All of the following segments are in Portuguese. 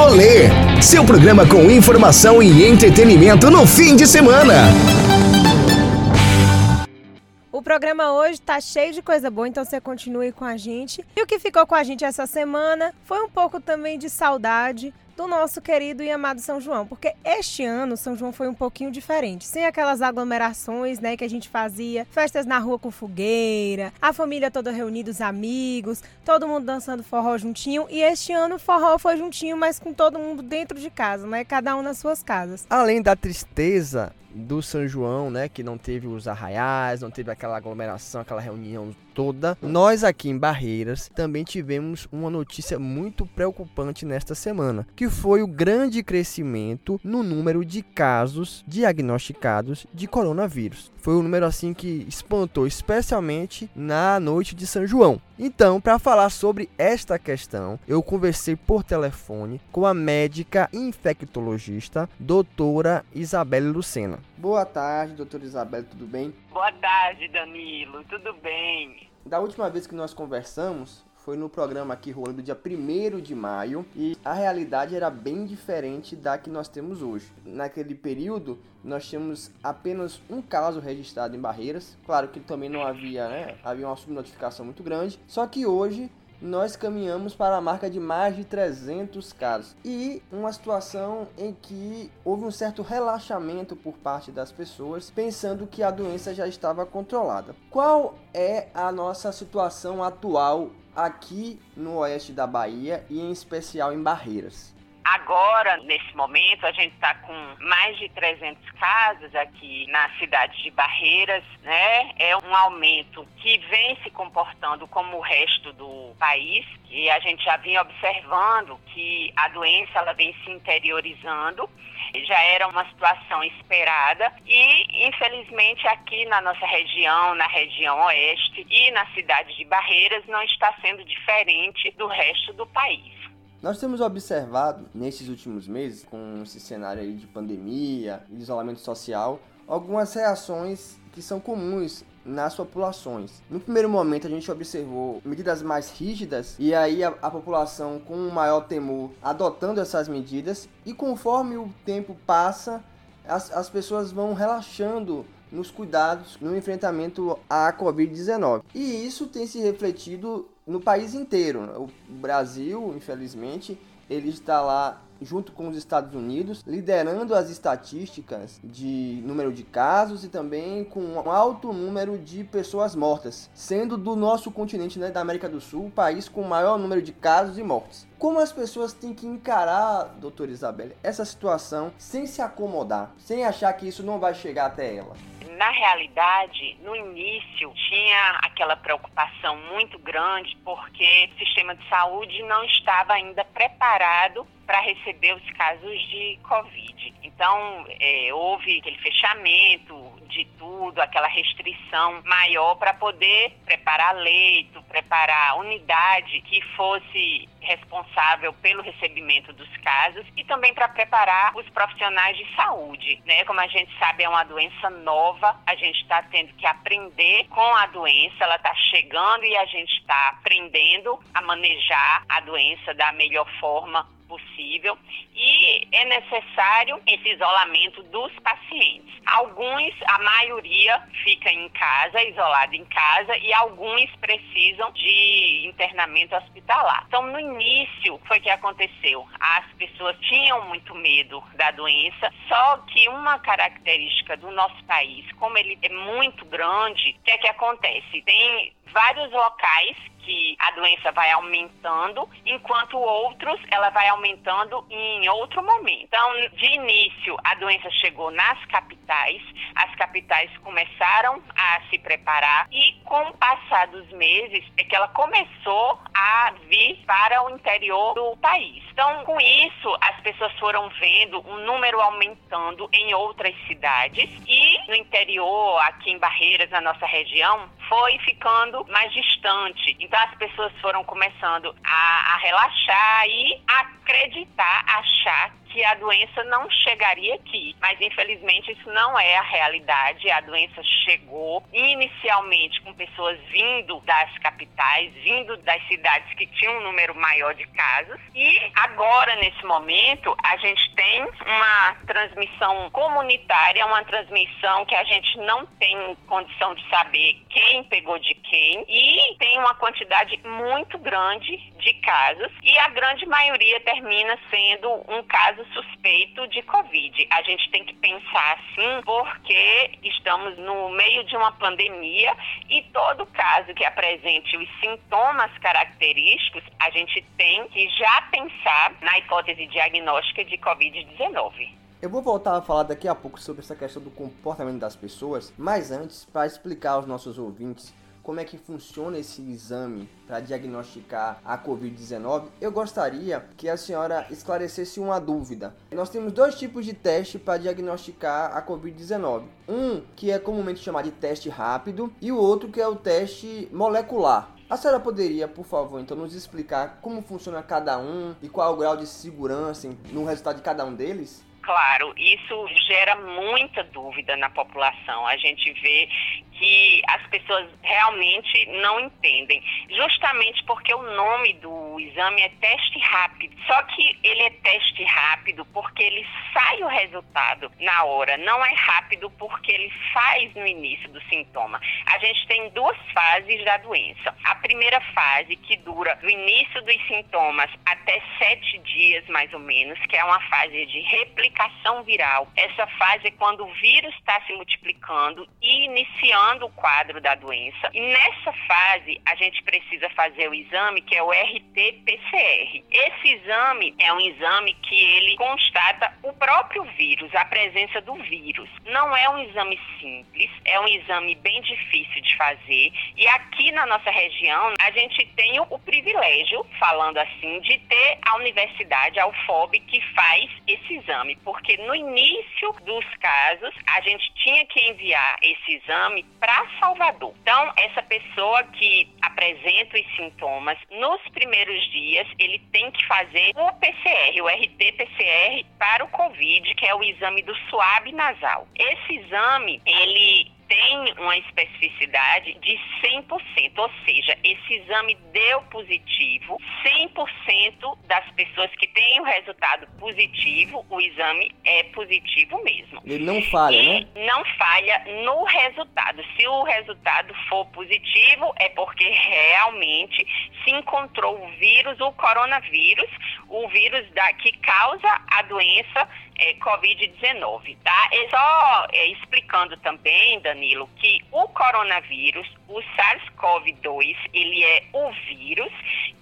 Rolê, seu programa com informação e entretenimento no fim de semana. O programa hoje tá cheio de coisa boa, então você continue com a gente. E o que ficou com a gente essa semana foi um pouco também de saudade do nosso querido e amado São João, porque este ano São João foi um pouquinho diferente, sem aquelas aglomerações, né, que a gente fazia, festas na rua com fogueira, a família toda reunida, os amigos, todo mundo dançando forró juntinho, e este ano o forró foi juntinho, mas com todo mundo dentro de casa, né, cada um nas suas casas. Além da tristeza do São João, né, que não teve os arraiais, não teve aquela aglomeração, aquela reunião toda. Nós aqui em Barreiras também tivemos uma notícia muito preocupante nesta semana, que foi o grande crescimento no número de casos diagnosticados de coronavírus. Foi um número assim que espantou, especialmente na noite de São João. Então, para falar sobre esta questão, eu conversei por telefone com a médica infectologista, doutora Isabelle Lucena. Boa tarde, doutora Isabelle, tudo bem? Boa tarde, Danilo, tudo bem? Da última vez que nós conversamos, foi no programa aqui rolando dia 1 de maio e a realidade era bem diferente da que nós temos hoje. Naquele período, nós tínhamos apenas um caso registrado em Barreiras. Claro que também não havia, né? Havia uma subnotificação muito grande. Só que hoje nós caminhamos para a marca de mais de 300 casos e uma situação em que houve um certo relaxamento por parte das pessoas, pensando que a doença já estava controlada. Qual é a nossa situação atual aqui no oeste da Bahia e em especial em Barreiras? Agora, nesse momento, a gente está com mais de 300 casos aqui na cidade de Barreiras, né? É um aumento que vem se comportando como o resto do país e a gente já vinha observando que a doença ela vem se interiorizando já era uma situação esperada e, infelizmente, aqui na nossa região, na região oeste e na cidade de Barreiras, não está sendo diferente do resto do país. Nós temos observado nesses últimos meses, com esse cenário aí de pandemia, isolamento social, algumas reações que são comuns nas populações. No primeiro momento a gente observou medidas mais rígidas e aí a, a, população com um maior temor adotando essas medidas e conforme o tempo passa as, as pessoas vão relaxando nos cuidados no enfrentamento à Covid-19. E isso tem se refletido no país inteiro. O Brasil, infelizmente, ele está lá junto com os Estados Unidos, liderando as estatísticas de número de casos e também com um alto número de pessoas mortas, sendo do nosso continente, né, da América do Sul, o país com o maior número de casos e mortes. Como as pessoas têm que encarar, doutora Isabelle, essa situação sem se acomodar, sem achar que isso não vai chegar até ela? Na realidade, no início, tinha aquela preocupação muito grande porque o sistema de saúde não estava ainda preparado para receber os casos de Covid. Então, é, houve aquele fechamento de tudo, aquela restrição maior para poder preparar leito, preparar unidade que fosse responsável pelo recebimento dos casos e também para preparar os profissionais de saúde, né? Como a gente sabe, é uma doença nova, a gente está tendo que aprender com a doença, ela está chegando e a gente está aprendendo a manejar a doença da melhor forma possível e é necessário esse isolamento dos pacientes. Alguns, a maioria, fica em casa, isolado em casa, e alguns precisam de internamento hospitalar. Então, no início, foi que aconteceu. As pessoas tinham muito medo da doença, só que uma característica do nosso país, como ele é muito grande, o que é que acontece? Tem vários locais que a doença vai aumentando, enquanto outros ela vai aumentando em outro momento. Então, de início, a doença chegou nas capitais, as capitais começaram a se preparar e com o passar dos meses é que ela começou a vir para o interior do país. Então, com isso, as pessoas foram vendo um número aumentando em outras cidades e no interior, aqui em Barreiras, na nossa região, foi ficando mais distante. Então as pessoas foram começando a, a relaxar e acreditar, achar que a doença não chegaria aqui. Mas, infelizmente, isso não é a realidade. A doença chegou inicialmente com pessoas vindo das capitais, vindo das cidades que tinham um número maior de casos. E agora, nesse momento, a gente tem uma transmissão comunitária, uma transmissão que a gente não tem condição de saber quem pegou de quem e tem uma quantidade muito grande de casos e a grande maioria termina sendo um caso suspeito de Covid. A gente tem que pensar assim porque estamos no meio de uma pandemia e todo caso que apresente os sintomas característicos, a gente tem que já pensar na hipótese diagnóstica de Covid-19. Eu vou voltar a falar daqui a pouco sobre essa questão do comportamento das pessoas, mas antes, para explicar aos nossos ouvintes como é que funciona esse exame para diagnosticar a Covid-19, eu gostaria que a senhora esclarecesse uma dúvida. Nós temos dois tipos de teste para diagnosticar a Covid-19. Um que é comumente chamado de teste rápido e o outro que é o teste molecular. A senhora poderia, por favor, então nos explicar como funciona cada um e qual é o grau de segurança no resultado de cada um deles? Claro, isso gera muita dúvida na população. A gente vê que as pessoas realmente não entendem, justamente porque o nome do exame é teste rápido. Só que ele é teste rápido porque ele sai o resultado na hora, não é rápido porque ele faz no início do sintoma. A gente tem duas fases da doença. A primeira fase, que dura do início dos sintomas até sete dias mais ou menos, que é uma fase de replicação viral. Essa fase é quando o vírus está se multiplicando e iniciando o quadro da doença. E nessa fase, a gente precisa fazer o exame que é o RT-PCR. Esse exame é um exame que ele constata o próprio vírus, a presença do vírus. Não é um exame simples, é um exame bem difícil de fazer. E aqui na nossa região, a gente tem o, privilégio, falando assim, de ter a universidade, a UFOB, que faz esse exame, porque no início dos casos, a gente tinha que enviar esse exame para Salvador. Então, essa pessoa que apresenta os sintomas, nos primeiros dias, ele tem que fazer o PCR, o RT-PCR para o COVID, que é o exame do suave nasal. Esse exame, ele tem uma especificidade de 100%, ou seja, esse exame deu positivo, 100% das pessoas que têm o resultado positivo, o exame é positivo mesmo. Ele não falha, e né? Não falha no resultado. Se o resultado for positivo, é porque realmente se encontrou o vírus, o coronavírus, o vírus da, que causa a doença é, Covid-19, tá? E só é, explicando também, Danilo, que o coronavírus, o SARS-CoV-2, ele é o vírus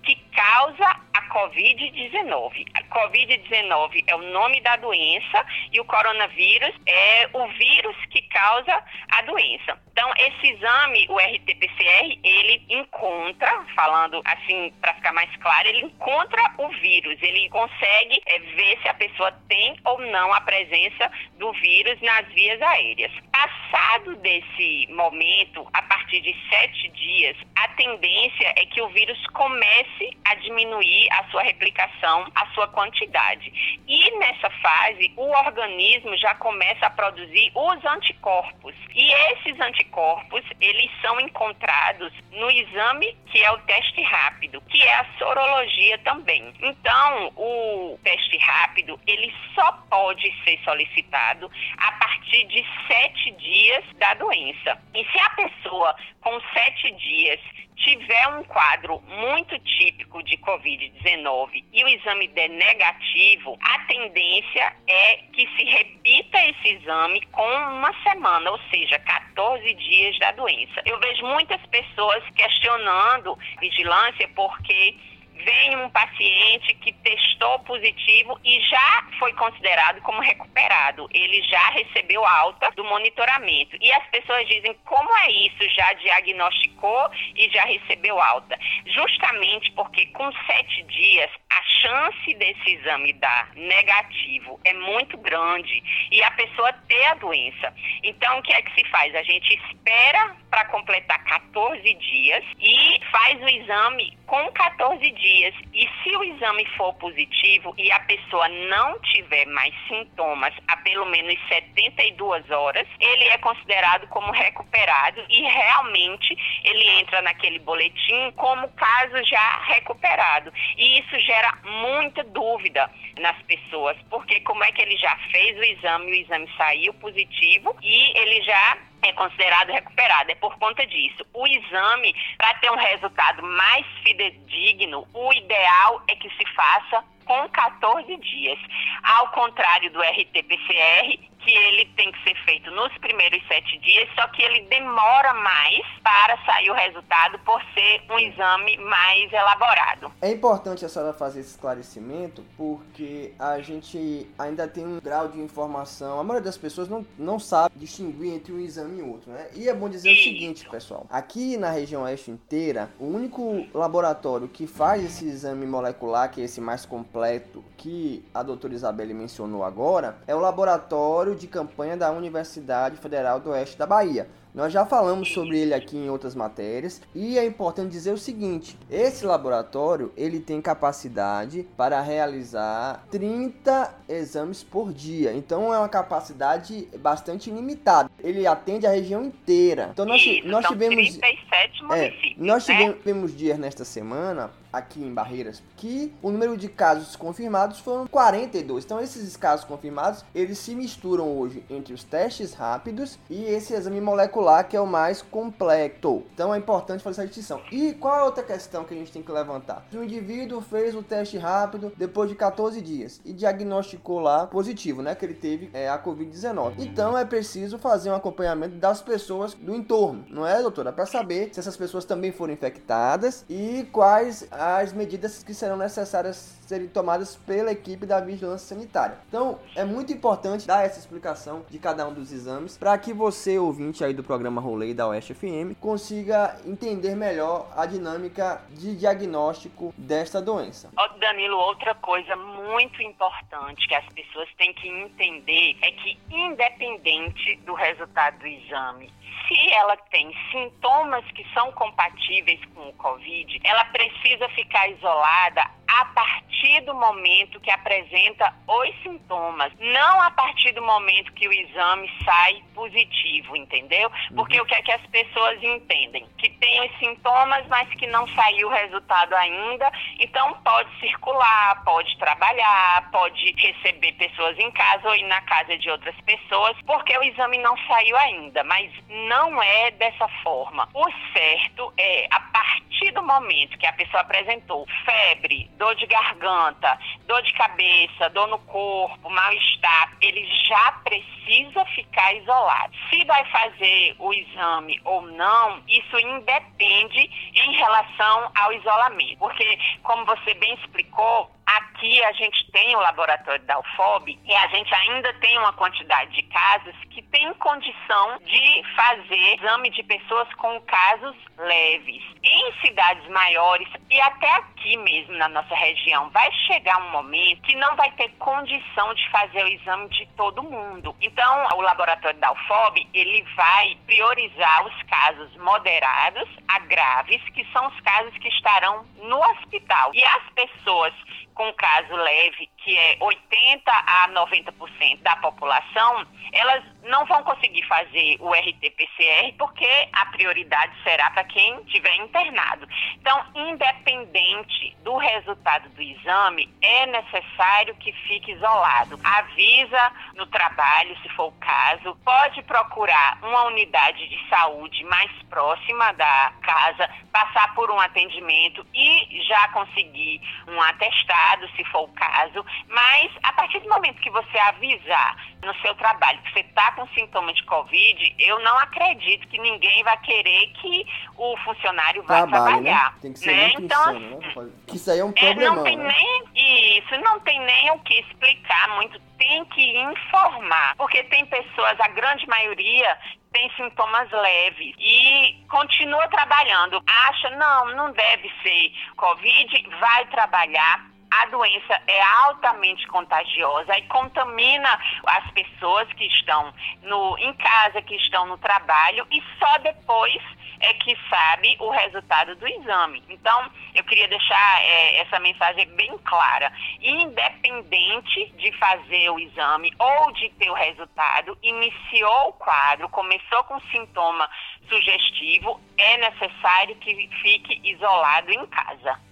que causa a Covid-19. A Covid-19 é o nome da doença e o coronavírus é o vírus que causa a doença. Então, esse exame, o RT-PCR, ele encontra, falando assim para ficar mais claro, ele encontra o vírus, ele consegue é, ver se a pessoa tem ou não a presença do vírus nas vias aéreas. Passado desse momento, a partir de sete dias, a tendência é que o vírus comece a diminuir a sua replicação, a sua quantidade. E nessa fase, o organismo já começa a produzir os anticorpos. E esses anticorpos, eles são encontrados no exame que é o teste rápido, que é a sorologia também. Então, o teste rápido, ele só pode ser solicitado a partir de sete dias da doença. E se a pessoa com sete dias tiver um quadro muito típico de Covid-19 e o exame der negativo, a tendência é que se repita esse exame com uma semana, ou seja, 14 dias da doença. Eu vejo muitas pessoas questionando vigilância porque vem um paciente que testou positivo e já foi considerado como recuperado. Ele já recebeu alta do monitoramento. E as pessoas dizem: como é isso? Já diagnosticou e já recebeu alta? Justamente porque com sete dias a chance desse exame dar negativo é muito grande e a pessoa ter a doença. Então, o que é que se faz? A gente espera para completar 14 dias e faz o exame com 14 dias. E se o exame for positivo e a pessoa não tiver mais sintomas há pelo menos 72 horas, ele é considerado como recuperado e realmente ele entra naquele boletim como caso já recuperado. E isso gera muita dúvida nas pessoas, porque como é que ele já fez o exame, o exame saiu positivo e ele já é considerado recuperado. É por conta disso. O exame, para ter um resultado mais fidedigno, o ideal é que se faça com 14 dias. Ao contrário do RT-PCR, que ele tem que ser feito nos primeiros sete dias, só que ele demora mais para sair o resultado por ser um exame mais elaborado. É importante a senhora fazer esse esclarecimento porque a gente ainda tem um grau de informação, a maioria das pessoas não, não sabe distinguir entre um exame e outro, né? E é bom dizer Isso. o seguinte, pessoal, aqui na região oeste inteira, o único laboratório que faz esse exame molecular, que é esse mais completo, que a doutora Isabelle mencionou agora, é o laboratório de campanha da Universidade Federal do Oeste da Bahia. Nós já falamos sobre ele aqui em outras matérias e é importante dizer o seguinte: esse laboratório ele tem capacidade para realizar 30 exames por dia. Então é uma capacidade bastante limitada. Ele atende a região inteira. Então nós, Isso, nós tivemos 37 municípios, é, nós né? tivemos dias nesta semana aqui em Barreiras que o número de casos confirmados foram 42. Então esses casos confirmados, eles se misturam hoje entre os testes rápidos e esse exame molecular que é o mais completo. Então é importante fazer essa distinção. E qual é a outra questão que a gente tem que levantar? O indivíduo fez o teste rápido depois de 14 dias e diagnosticou lá positivo, né, que ele teve é, a COVID-19. Então é preciso fazer um acompanhamento das pessoas do entorno, não é, doutora? Para saber se essas pessoas também foram infectadas e quais as medidas que serão necessárias serem tomadas pela equipe da vigilância sanitária. Então, é muito importante dar essa explicação de cada um dos exames para que você, ouvinte aí do programa Rolê da Oeste FM, consiga entender melhor a dinâmica de diagnóstico desta doença. Danilo, outra coisa muito importante que as pessoas têm que entender é que independente do resultado do exame, se ela tem sintomas que são compatíveis com o Covid, ela precisa ficar isolada a partir do momento que apresenta os sintomas, não a partir do momento que o exame sai positivo, entendeu? Porque uhum. o que é que as pessoas entendem? Que tem os sintomas, mas que não saiu o resultado ainda, então pode circular, pode trabalhar, pode receber pessoas em casa ou ir na casa de outras pessoas, porque o exame não saiu ainda, mas não é dessa forma. O certo é, a partir do momento que a pessoa apresentou febre, dor de garganta, dor de cabeça, dor no corpo, mal-estar, ele já precisa ficar isolado. Se vai fazer o exame ou não, isso independe em relação ao isolamento. Porque, como você bem explicou, Aqui a gente tem o laboratório da UFOB e a gente ainda tem uma quantidade de casos que tem condição de fazer exame de pessoas com casos leves. Em cidades maiores e até aqui mesmo na nossa região, vai chegar um momento que não vai ter condição de fazer o exame de todo mundo. Então, o laboratório da UFOB, ele vai priorizar os casos moderados a graves, que são os casos que estarão no hospital. E as pessoas com caso leve, que é 80 a 90% da população, elas não vão conseguir fazer o RT-PCR porque a prioridade será para quem estiver internado. Então, independente do resultado do exame, é necessário que fique isolado. Avisa no trabalho, se for o caso, pode procurar uma unidade de saúde mais próxima da casa, passar por um atendimento e já conseguir um atestado, se for o caso, mas a partir do momento que você avisar no seu trabalho que você está com sintoma de Covid, eu não acredito que ninguém vai querer que o funcionário vá Trabalhe, né? trabalhar. Né? Tem que ser né? então, insano, né? Que isso aí é um problema. É, não tem né? nem isso, não tem nem o que explicar muito. Tem que informar, porque tem pessoas, a grande maioria tem sintomas leves e continua trabalhando. Acha, não, não deve ser Covid, vai trabalhar a doença é altamente contagiosa e contamina as pessoas que estão no, em casa, que estão no trabalho e só depois é que sabe o resultado do exame. Então, eu queria deixar é, essa mensagem bem clara. Independente de fazer o exame ou de ter o resultado, iniciou o quadro, começou com sintoma sugestivo, é necessário que fique isolado em casa.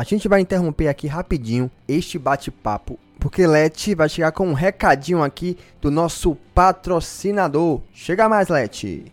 A gente vai interromper aqui rapidinho este bate-papo, porque Leti vai chegar com um recadinho aqui do nosso patrocinador. Chega mais, Leti!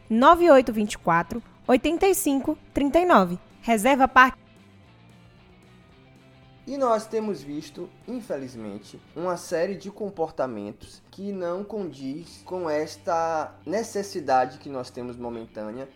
9824 8539. Reserva Parque. E nós temos visto, infelizmente, uma série de comportamentos que não condiz com esta necessidade que nós temos momentânea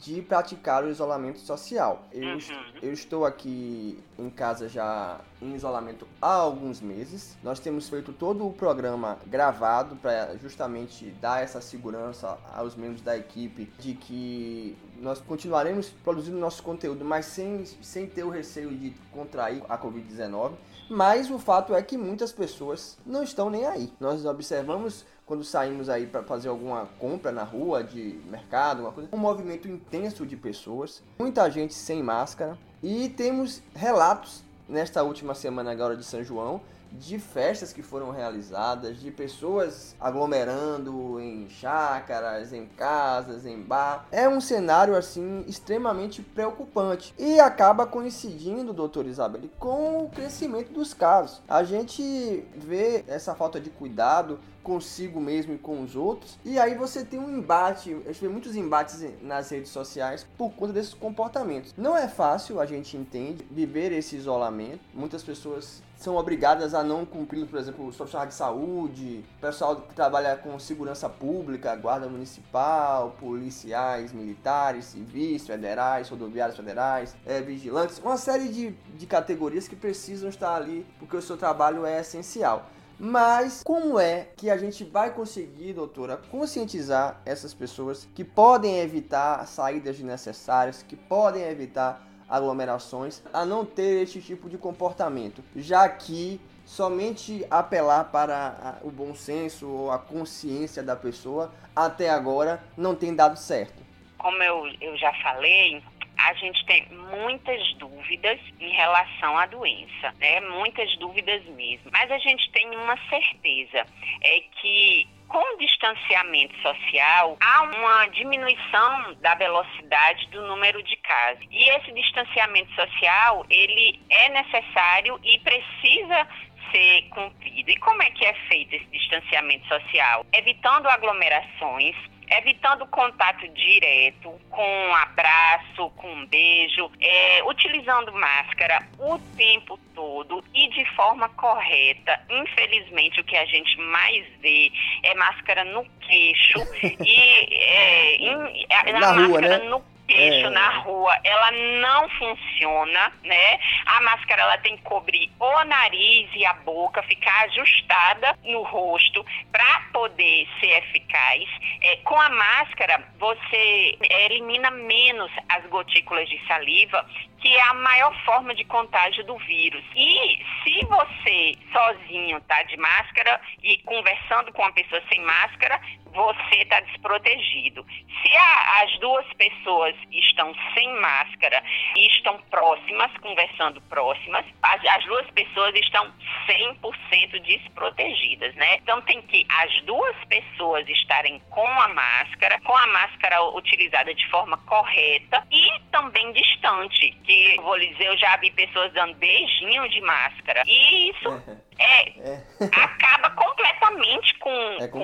de praticar o isolamento social. Eu, uhum. eu estou aqui em casa já em isolamento há alguns meses. Nós temos feito todo o programa gravado para justamente dar essa segurança aos membros da equipe de que nós continuaremos produzindo nosso conteúdo, mas sem, sem ter o receio de contrair a Covid-19. Mas o fato é que muitas pessoas não estão nem aí. Nós observamos quando saímos aí para fazer alguma compra na rua, de mercado, uma coisa, um movimento intenso de pessoas, muita gente sem máscara. E temos relatos nesta última semana agora de São João de festas que foram realizadas, de pessoas aglomerando em chácaras, em casas, em bar. É um cenário assim extremamente preocupante e acaba coincidindo, doutor Isabel, com o crescimento dos casos. A gente vê essa falta de cuidado consigo mesmo e com os outros. E aí você tem um embate, gente vê muitos embates nas redes sociais por conta desses comportamentos. Não é fácil, a gente entende, viver esse isolamento. Muitas pessoas são obrigadas a não cumprir, por exemplo, os profissionais de saúde, pessoal que trabalha com segurança pública, guarda municipal, policiais, militares, civis, federais, rodoviários federais, é, vigilantes, uma série de, de categorias que precisam estar ali porque o seu trabalho é essencial. Mas como é que a gente vai conseguir, doutora, conscientizar essas pessoas que podem evitar saídas desnecessárias, que podem evitar aglomerações, a não ter este tipo de comportamento, já que somente apelar para o bom senso ou a consciência da pessoa até agora não tem dado certo. Como eu, eu já falei, a gente tem muitas dúvidas em relação à doença, né? Muitas dúvidas mesmo. Mas a gente tem uma certeza, é que com o distanciamento social, há uma diminuição da velocidade do número de casos. E esse distanciamento social, ele é necessário e precisa ser cumprido. E como é que é feito esse distanciamento social? Evitando aglomerações, evitando contato direto, com um abraço, com um beijo, é, utilizando máscara o tempo todo e de forma correta. Infelizmente, o que a gente mais vê é máscara no queixo e é, in, a, na rua, máscara né? no queixo é. na rua, ela não funciona, né? A máscara ela tem que cobrir o nariz e a boca, ficar ajustada no rosto para poder ser eficaz. É, com a máscara, você elimina menos as gotículas de saliva, que é a maior forma de contágio do vírus. E se você sozinho tá de máscara e conversando com uma pessoa sem máscara, você está desprotegido. Se a, as duas pessoas estão sem máscara e estão próximas, conversando próximas, as, as duas pessoas estão 100% desprotegidas, né? Então tem que as duas pessoas estarem com a máscara, com a máscara utilizada de forma correta e também distante, que vou dizer, eu já vi pessoas dando beijinho de máscara. E isso é, é. acaba completamente com, é com,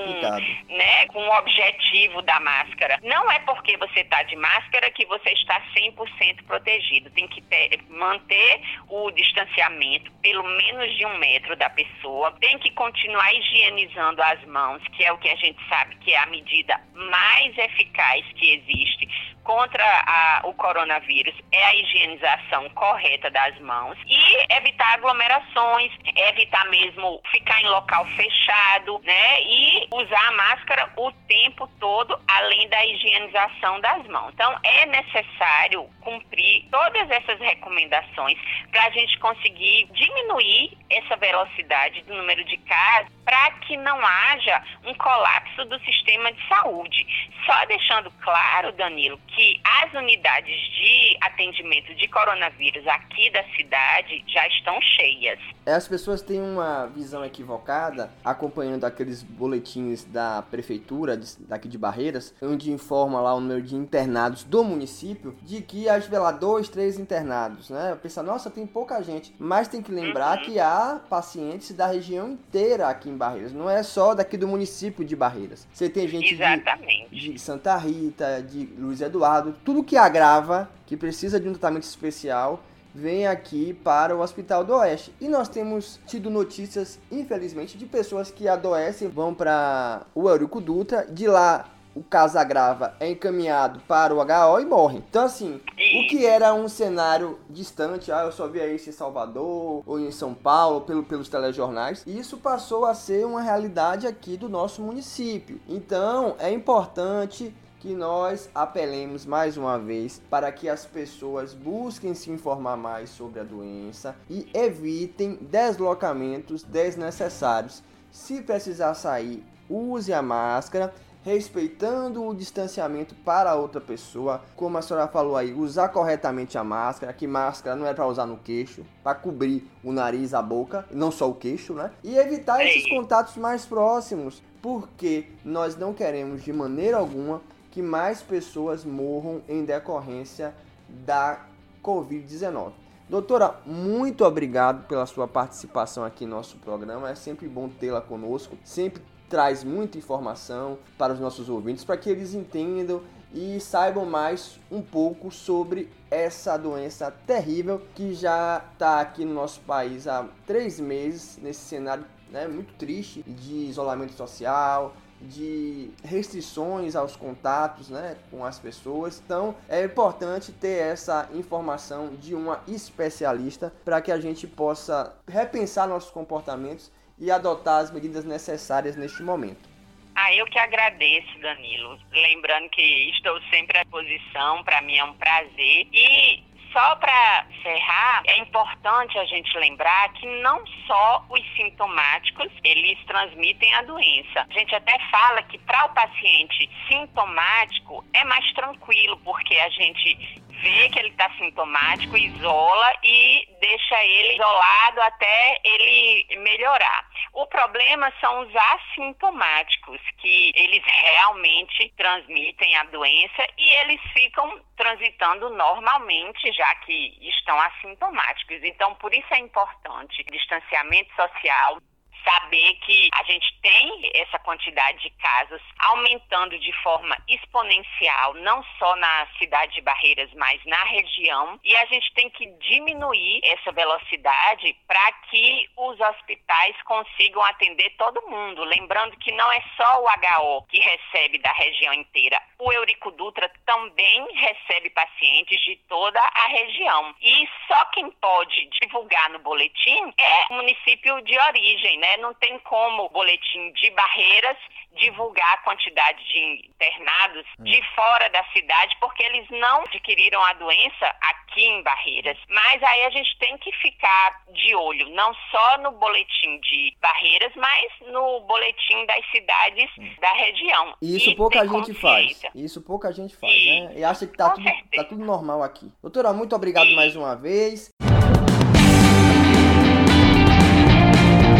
né, com o objetivo da máscara. Não é porque você está de máscara que você está 100% protegido. Tem que ter, manter o distanciamento pelo menos de um metro da pessoa. Tem que continuar higienizando as mãos, que é o que a gente sabe que é a medida mais eficaz que existe contra a, o coronavírus é a higienização correta das mãos e evitar aglomerações, evitar mesmo ficar em local fechado, né? E usar a máscara o tempo todo, além da higienização das mãos. Então, é necessário cumprir todas essas recomendações para a gente conseguir diminuir essa velocidade do número de casos para que não haja um colapso do sistema de saúde. Só deixando claro, Danilo, que as unidades de atendimento de coronavírus aqui da cidade já estão cheias. É, as pessoas têm uma visão equivocada acompanhando aqueles boletins da prefeitura daqui de Barreiras, onde informa lá o número de internados do município, de que a lá dois, três internados, né? Pensa, nossa, tem pouca gente, mas tem que lembrar uhum. que há pacientes da região inteira aqui em Barreiras, não é só daqui do município de Barreiras. Você tem gente de, de Santa Rita, de Luiz Eduardo, tudo que agrava, que precisa de um tratamento especial, vem aqui para o Hospital do Oeste. E nós temos tido notícias, infelizmente, de pessoas que adoecem, vão para o Eurico Dutra, de lá o caso agrava, é encaminhado para o HO e morre. Então, assim, o que era um cenário distante, ah, eu só via isso em Salvador ou em São Paulo, pelo, pelos telejornais, isso passou a ser uma realidade aqui do nosso município. Então, é importante que nós apelemos mais uma vez para que as pessoas busquem se informar mais sobre a doença e evitem deslocamentos desnecessários. Se precisar sair, use a máscara respeitando o distanciamento para a outra pessoa, como a senhora falou aí, usar corretamente a máscara, que máscara não é para usar no queixo, para cobrir o nariz, a boca, não só o queixo, né? E evitar esses contatos mais próximos, porque nós não queremos de maneira alguma que mais pessoas morram em decorrência da Covid-19. Doutora, muito obrigado pela sua participação aqui no nosso programa. É sempre bom tê-la conosco. Sempre traz muita informação para os nossos ouvintes para que eles entendam e saibam mais um pouco sobre essa doença terrível que já está aqui no nosso país há três meses, nesse cenário né, muito triste de isolamento social, de restrições aos contatos né, com as pessoas. Então é importante ter essa informação de uma especialista para que a gente possa repensar nossos comportamentos e adotar as medidas necessárias neste momento. Ah, eu que agradeço, Danilo. Lembrando que estou sempre à disposição, para mim é um prazer. E só para encerrar, é importante a gente lembrar que não só os sintomáticos, eles transmitem a doença. A gente até fala que para o paciente sintomático é mais tranquilo, porque a gente vê que ele está sintomático, isola e deixa ele isolado até ele melhorar. O problema são os assintomáticos, que eles realmente transmitem a doença e eles ficam transitando normalmente, já que estão assintomáticos. Então, por isso é importante distanciamento social, saber que a gente tem essa quantidade de casos aumentando de forma exponencial, não só na cidade de Barreiras, mas na região, e a gente tem que diminuir essa velocidade para que os hospitais consigam atender todo mundo. Lembrando que não é só o HO que recebe da região inteira, o Eurico Dutra também recebe pacientes de toda a região. E só quem pode divulgar no boletim é o município de origem, né? Não tem como o boletim de Barreiras divulgar a quantidade de internados hum. de fora da cidade, porque eles não adquiriram a doença aqui em Barreiras. Mas aí a gente tem que ficar de olho, não só no boletim de Barreiras, mas no boletim das cidades hum. da região. E isso e pouca gente faz. Isso pouca gente faz, e, né? E acha que tá tudo, tá tudo normal aqui. Doutora, muito obrigado e... mais uma vez.